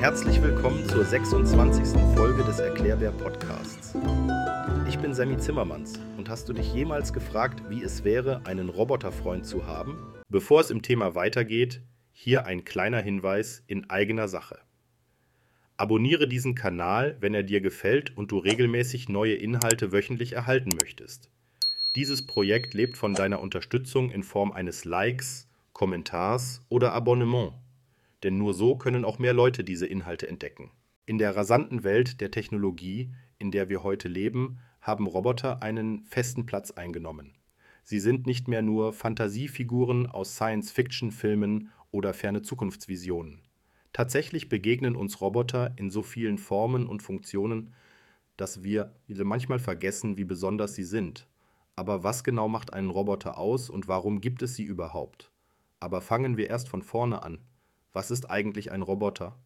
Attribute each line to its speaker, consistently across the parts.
Speaker 1: Herzlich willkommen zur 26. Folge des Erklärbär Podcasts. Ich bin Sammy Zimmermanns und hast du dich jemals gefragt, wie es wäre, einen Roboterfreund zu haben? Bevor es im Thema weitergeht, hier ein kleiner Hinweis in eigener Sache. Abonniere diesen Kanal, wenn er dir gefällt und du regelmäßig neue Inhalte wöchentlich erhalten möchtest. Dieses Projekt lebt von deiner Unterstützung in Form eines Likes, Kommentars oder Abonnement. Denn nur so können auch mehr Leute diese Inhalte entdecken. In der rasanten Welt der Technologie, in der wir heute leben, haben Roboter einen festen Platz eingenommen. Sie sind nicht mehr nur Fantasiefiguren aus Science-Fiction-Filmen oder ferne Zukunftsvisionen. Tatsächlich begegnen uns Roboter in so vielen Formen und Funktionen, dass wir manchmal vergessen, wie besonders sie sind. Aber was genau macht einen Roboter aus und warum gibt es sie überhaupt? Aber fangen wir erst von vorne an. Was ist eigentlich ein Roboter?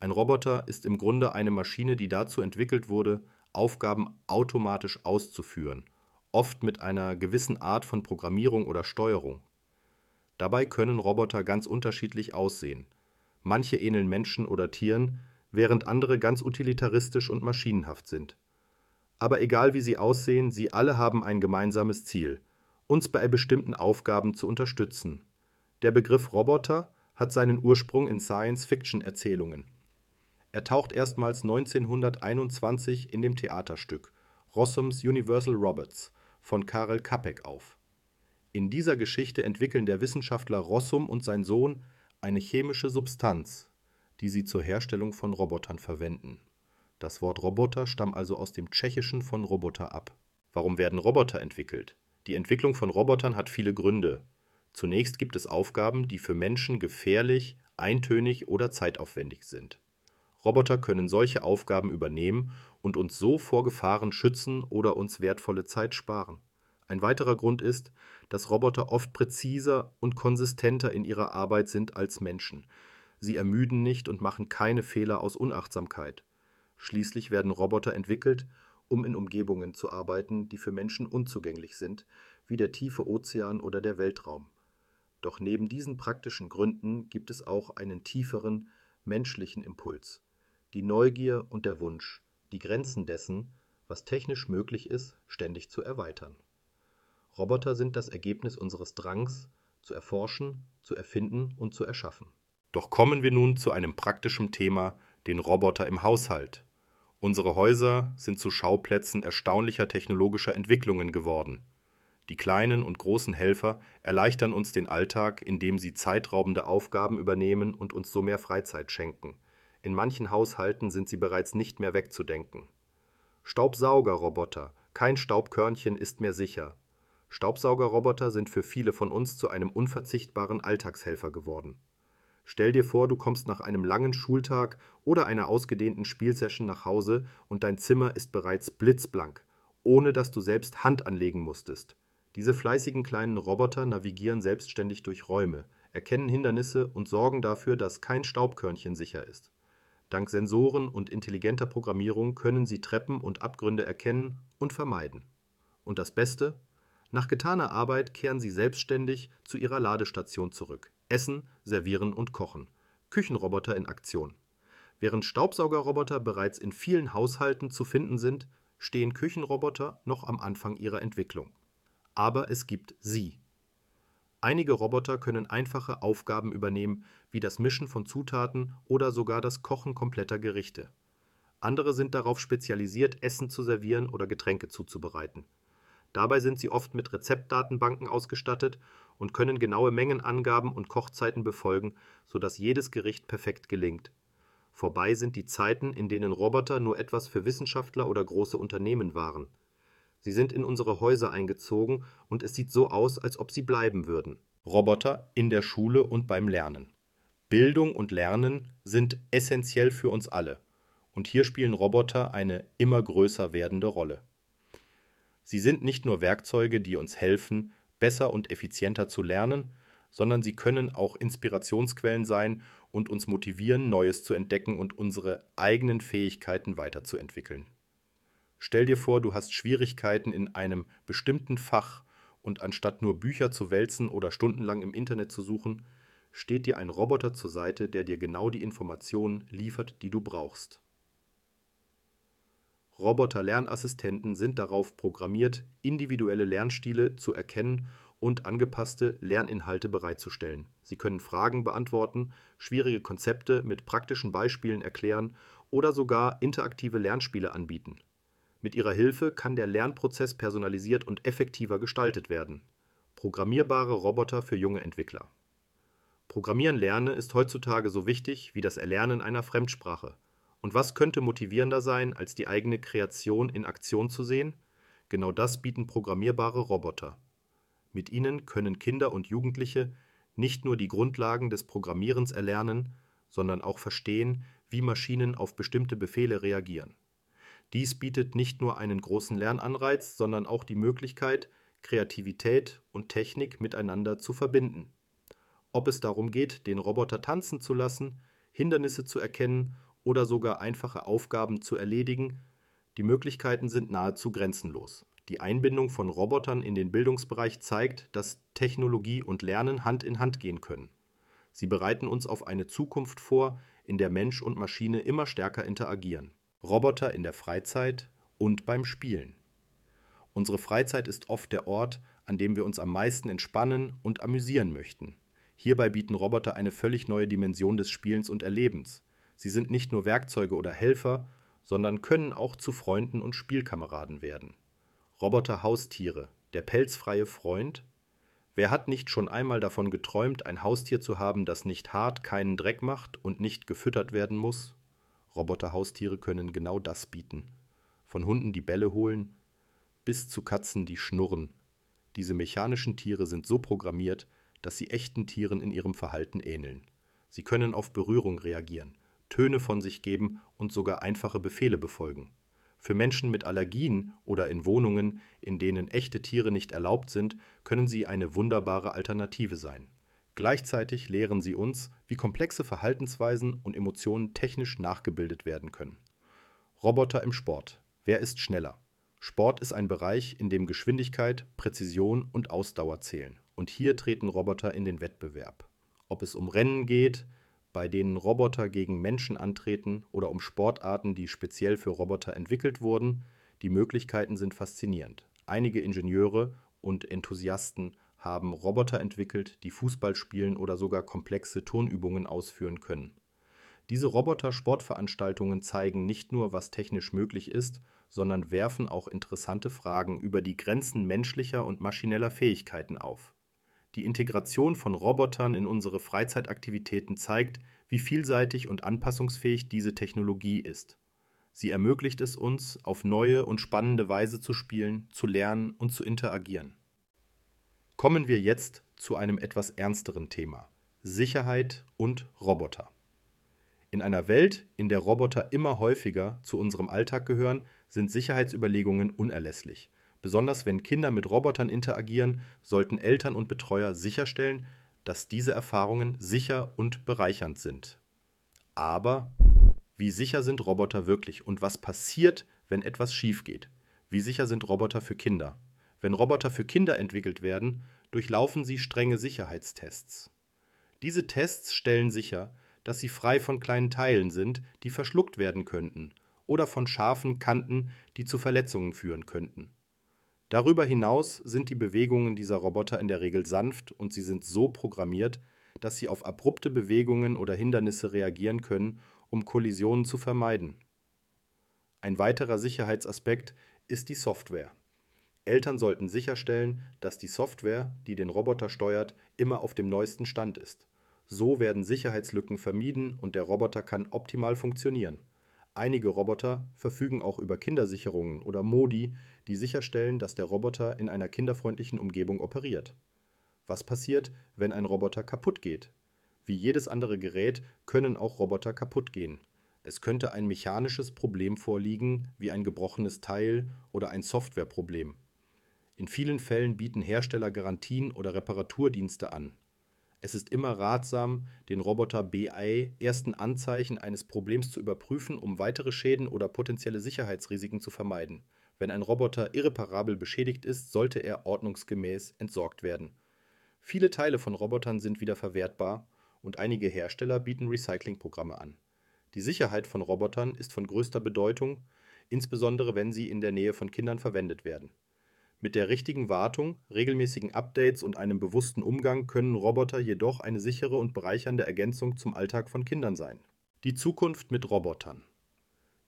Speaker 1: Ein Roboter ist im Grunde eine Maschine, die dazu entwickelt wurde, Aufgaben automatisch auszuführen, oft mit einer gewissen Art von Programmierung oder Steuerung. Dabei können Roboter ganz unterschiedlich aussehen. Manche ähneln Menschen oder Tieren, während andere ganz utilitaristisch und maschinenhaft sind. Aber egal wie sie aussehen, sie alle haben ein gemeinsames Ziel, uns bei bestimmten Aufgaben zu unterstützen. Der Begriff Roboter hat seinen Ursprung in Science-Fiction-Erzählungen. Er taucht erstmals 1921 in dem Theaterstück Rossums Universal Robots von Karel Capek auf. In dieser Geschichte entwickeln der Wissenschaftler Rossum und sein Sohn eine chemische Substanz, die sie zur Herstellung von Robotern verwenden. Das Wort Roboter stammt also aus dem Tschechischen von Roboter ab. Warum werden Roboter entwickelt? Die Entwicklung von Robotern hat viele Gründe. Zunächst gibt es Aufgaben, die für Menschen gefährlich, eintönig oder zeitaufwendig sind. Roboter können solche Aufgaben übernehmen und uns so vor Gefahren schützen oder uns wertvolle Zeit sparen. Ein weiterer Grund ist, dass Roboter oft präziser und konsistenter in ihrer Arbeit sind als Menschen. Sie ermüden nicht und machen keine Fehler aus Unachtsamkeit. Schließlich werden Roboter entwickelt, um in Umgebungen zu arbeiten, die für Menschen unzugänglich sind, wie der tiefe Ozean oder der Weltraum. Doch neben diesen praktischen Gründen gibt es auch einen tieferen, menschlichen Impuls, die Neugier und der Wunsch, die Grenzen dessen, was technisch möglich ist, ständig zu erweitern. Roboter sind das Ergebnis unseres Drangs, zu erforschen, zu erfinden und zu erschaffen. Doch kommen wir nun zu einem praktischen Thema, den Roboter im Haushalt. Unsere Häuser sind zu Schauplätzen erstaunlicher technologischer Entwicklungen geworden. Die kleinen und großen Helfer erleichtern uns den Alltag, indem sie zeitraubende Aufgaben übernehmen und uns so mehr Freizeit schenken. In manchen Haushalten sind sie bereits nicht mehr wegzudenken. Staubsaugerroboter, kein Staubkörnchen ist mehr sicher. Staubsaugerroboter sind für viele von uns zu einem unverzichtbaren Alltagshelfer geworden. Stell dir vor, du kommst nach einem langen Schultag oder einer ausgedehnten Spielsession nach Hause und dein Zimmer ist bereits blitzblank, ohne dass du selbst Hand anlegen musstest. Diese fleißigen kleinen Roboter navigieren selbstständig durch Räume, erkennen Hindernisse und sorgen dafür, dass kein Staubkörnchen sicher ist. Dank Sensoren und intelligenter Programmierung können sie Treppen und Abgründe erkennen und vermeiden. Und das Beste, nach getaner Arbeit kehren sie selbstständig zu ihrer Ladestation zurück. Essen, servieren und kochen. Küchenroboter in Aktion. Während Staubsaugerroboter bereits in vielen Haushalten zu finden sind, stehen Küchenroboter noch am Anfang ihrer Entwicklung. Aber es gibt sie. Einige Roboter können einfache Aufgaben übernehmen, wie das Mischen von Zutaten oder sogar das Kochen kompletter Gerichte. Andere sind darauf spezialisiert, Essen zu servieren oder Getränke zuzubereiten. Dabei sind sie oft mit Rezeptdatenbanken ausgestattet und können genaue Mengenangaben und Kochzeiten befolgen, sodass jedes Gericht perfekt gelingt. Vorbei sind die Zeiten, in denen Roboter nur etwas für Wissenschaftler oder große Unternehmen waren. Sie sind in unsere Häuser eingezogen und es sieht so aus, als ob sie bleiben würden. Roboter in der Schule und beim Lernen. Bildung und Lernen sind essentiell für uns alle. Und hier spielen Roboter eine immer größer werdende Rolle. Sie sind nicht nur Werkzeuge, die uns helfen, besser und effizienter zu lernen, sondern sie können auch Inspirationsquellen sein und uns motivieren, Neues zu entdecken und unsere eigenen Fähigkeiten weiterzuentwickeln. Stell dir vor, du hast Schwierigkeiten in einem bestimmten Fach und anstatt nur Bücher zu wälzen oder stundenlang im Internet zu suchen, steht dir ein Roboter zur Seite, der dir genau die Informationen liefert, die du brauchst. Roboter-Lernassistenten sind darauf programmiert, individuelle Lernstile zu erkennen und angepasste Lerninhalte bereitzustellen. Sie können Fragen beantworten, schwierige Konzepte mit praktischen Beispielen erklären oder sogar interaktive Lernspiele anbieten. Mit ihrer Hilfe kann der Lernprozess personalisiert und effektiver gestaltet werden. Programmierbare Roboter für junge Entwickler. Programmieren lernen ist heutzutage so wichtig wie das Erlernen einer Fremdsprache. Und was könnte motivierender sein, als die eigene Kreation in Aktion zu sehen? Genau das bieten programmierbare Roboter. Mit ihnen können Kinder und Jugendliche nicht nur die Grundlagen des Programmierens erlernen, sondern auch verstehen, wie Maschinen auf bestimmte Befehle reagieren. Dies bietet nicht nur einen großen Lernanreiz, sondern auch die Möglichkeit, Kreativität und Technik miteinander zu verbinden. Ob es darum geht, den Roboter tanzen zu lassen, Hindernisse zu erkennen oder sogar einfache Aufgaben zu erledigen, die Möglichkeiten sind nahezu grenzenlos. Die Einbindung von Robotern in den Bildungsbereich zeigt, dass Technologie und Lernen Hand in Hand gehen können. Sie bereiten uns auf eine Zukunft vor, in der Mensch und Maschine immer stärker interagieren. Roboter in der Freizeit und beim Spielen. Unsere Freizeit ist oft der Ort, an dem wir uns am meisten entspannen und amüsieren möchten. Hierbei bieten Roboter eine völlig neue Dimension des Spielens und Erlebens. Sie sind nicht nur Werkzeuge oder Helfer, sondern können auch zu Freunden und Spielkameraden werden. Roboter-Haustiere, der pelzfreie Freund? Wer hat nicht schon einmal davon geträumt, ein Haustier zu haben, das nicht hart, keinen Dreck macht und nicht gefüttert werden muss? Roboter-Haustiere können genau das bieten. Von Hunden, die Bälle holen, bis zu Katzen, die schnurren. Diese mechanischen Tiere sind so programmiert, dass sie echten Tieren in ihrem Verhalten ähneln. Sie können auf Berührung reagieren, Töne von sich geben und sogar einfache Befehle befolgen. Für Menschen mit Allergien oder in Wohnungen, in denen echte Tiere nicht erlaubt sind, können sie eine wunderbare Alternative sein. Gleichzeitig lehren sie uns, wie komplexe Verhaltensweisen und Emotionen technisch nachgebildet werden können. Roboter im Sport. Wer ist schneller? Sport ist ein Bereich, in dem Geschwindigkeit, Präzision und Ausdauer zählen. Und hier treten Roboter in den Wettbewerb. Ob es um Rennen geht, bei denen Roboter gegen Menschen antreten oder um Sportarten, die speziell für Roboter entwickelt wurden, die Möglichkeiten sind faszinierend. Einige Ingenieure und Enthusiasten haben Roboter entwickelt, die Fußball spielen oder sogar komplexe Turnübungen ausführen können. Diese Roboter-Sportveranstaltungen zeigen nicht nur, was technisch möglich ist, sondern werfen auch interessante Fragen über die Grenzen menschlicher und maschineller Fähigkeiten auf die Integration von Robotern in unsere Freizeitaktivitäten zeigt, wie vielseitig und anpassungsfähig diese Technologie ist. Sie ermöglicht es uns, auf neue und spannende Weise zu spielen, zu lernen und zu interagieren. Kommen wir jetzt zu einem etwas ernsteren Thema Sicherheit und Roboter. In einer Welt, in der Roboter immer häufiger zu unserem Alltag gehören, sind Sicherheitsüberlegungen unerlässlich. Besonders wenn Kinder mit Robotern interagieren, sollten Eltern und Betreuer sicherstellen, dass diese Erfahrungen sicher und bereichernd sind. Aber wie sicher sind Roboter wirklich und was passiert, wenn etwas schief geht? Wie sicher sind Roboter für Kinder? Wenn Roboter für Kinder entwickelt werden, durchlaufen sie strenge Sicherheitstests. Diese Tests stellen sicher, dass sie frei von kleinen Teilen sind, die verschluckt werden könnten, oder von scharfen Kanten, die zu Verletzungen führen könnten. Darüber hinaus sind die Bewegungen dieser Roboter in der Regel sanft und sie sind so programmiert, dass sie auf abrupte Bewegungen oder Hindernisse reagieren können, um Kollisionen zu vermeiden. Ein weiterer Sicherheitsaspekt ist die Software. Eltern sollten sicherstellen, dass die Software, die den Roboter steuert, immer auf dem neuesten Stand ist. So werden Sicherheitslücken vermieden und der Roboter kann optimal funktionieren. Einige Roboter verfügen auch über Kindersicherungen oder Modi, die sicherstellen, dass der Roboter in einer kinderfreundlichen Umgebung operiert. Was passiert, wenn ein Roboter kaputt geht? Wie jedes andere Gerät können auch Roboter kaputt gehen. Es könnte ein mechanisches Problem vorliegen, wie ein gebrochenes Teil oder ein Softwareproblem. In vielen Fällen bieten Hersteller Garantien oder Reparaturdienste an es ist immer ratsam, den Roboter BI ersten Anzeichen eines Problems zu überprüfen, um weitere Schäden oder potenzielle Sicherheitsrisiken zu vermeiden. Wenn ein Roboter irreparabel beschädigt ist, sollte er ordnungsgemäß entsorgt werden. Viele Teile von Robotern sind wieder verwertbar und einige Hersteller bieten Recyclingprogramme an. Die Sicherheit von Robotern ist von größter Bedeutung, insbesondere wenn sie in der Nähe von Kindern verwendet werden. Mit der richtigen Wartung, regelmäßigen Updates und einem bewussten Umgang können Roboter jedoch eine sichere und bereichernde Ergänzung zum Alltag von Kindern sein. Die Zukunft mit Robotern.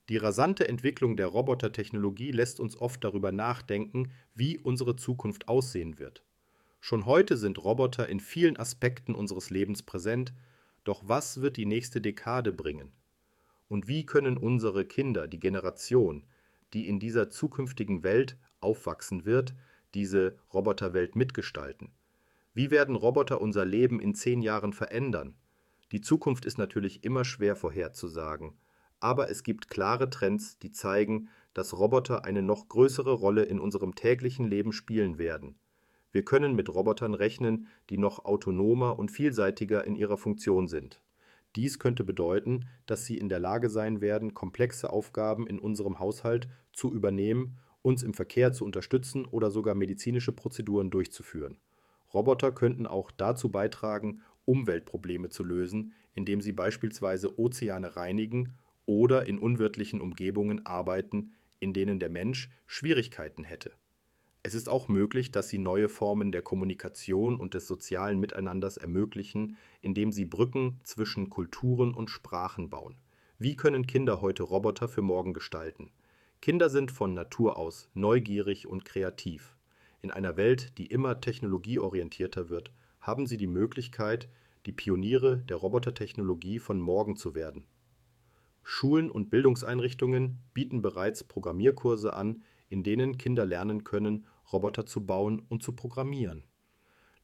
Speaker 1: Die rasante Entwicklung der Robotertechnologie lässt uns oft darüber nachdenken, wie unsere Zukunft aussehen wird. Schon heute sind Roboter in vielen Aspekten unseres Lebens präsent, doch was wird die nächste Dekade bringen? Und wie können unsere Kinder, die Generation, die in dieser zukünftigen Welt aufwachsen wird, diese Roboterwelt mitgestalten? Wie werden Roboter unser Leben in zehn Jahren verändern? Die Zukunft ist natürlich immer schwer vorherzusagen, aber es gibt klare Trends, die zeigen, dass Roboter eine noch größere Rolle in unserem täglichen Leben spielen werden. Wir können mit Robotern rechnen, die noch autonomer und vielseitiger in ihrer Funktion sind. Dies könnte bedeuten, dass sie in der Lage sein werden, komplexe Aufgaben in unserem Haushalt zu übernehmen, uns im Verkehr zu unterstützen oder sogar medizinische Prozeduren durchzuführen. Roboter könnten auch dazu beitragen, Umweltprobleme zu lösen, indem sie beispielsweise Ozeane reinigen oder in unwirtlichen Umgebungen arbeiten, in denen der Mensch Schwierigkeiten hätte. Es ist auch möglich, dass sie neue Formen der Kommunikation und des sozialen Miteinanders ermöglichen, indem sie Brücken zwischen Kulturen und Sprachen bauen. Wie können Kinder heute Roboter für morgen gestalten? Kinder sind von Natur aus neugierig und kreativ. In einer Welt, die immer technologieorientierter wird, haben sie die Möglichkeit, die Pioniere der Robotertechnologie von morgen zu werden. Schulen und Bildungseinrichtungen bieten bereits Programmierkurse an, in denen Kinder lernen können, Roboter zu bauen und zu programmieren.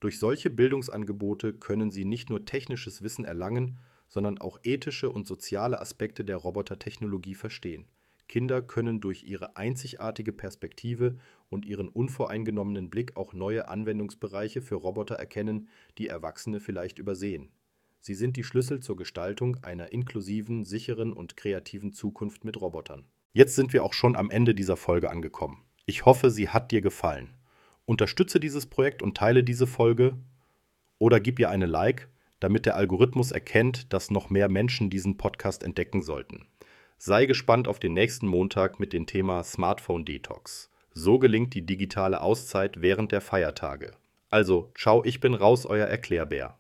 Speaker 1: Durch solche Bildungsangebote können sie nicht nur technisches Wissen erlangen, sondern auch ethische und soziale Aspekte der Robotertechnologie verstehen. Kinder können durch ihre einzigartige Perspektive und ihren unvoreingenommenen Blick auch neue Anwendungsbereiche für Roboter erkennen, die Erwachsene vielleicht übersehen. Sie sind die Schlüssel zur Gestaltung einer inklusiven, sicheren und kreativen Zukunft mit Robotern. Jetzt sind wir auch schon am Ende dieser Folge angekommen. Ich hoffe, sie hat dir gefallen. Unterstütze dieses Projekt und teile diese Folge oder gib ihr eine Like, damit der Algorithmus erkennt, dass noch mehr Menschen diesen Podcast entdecken sollten. Sei gespannt auf den nächsten Montag mit dem Thema Smartphone Detox. So gelingt die digitale Auszeit während der Feiertage. Also, ciao, ich bin raus, euer Erklärbär.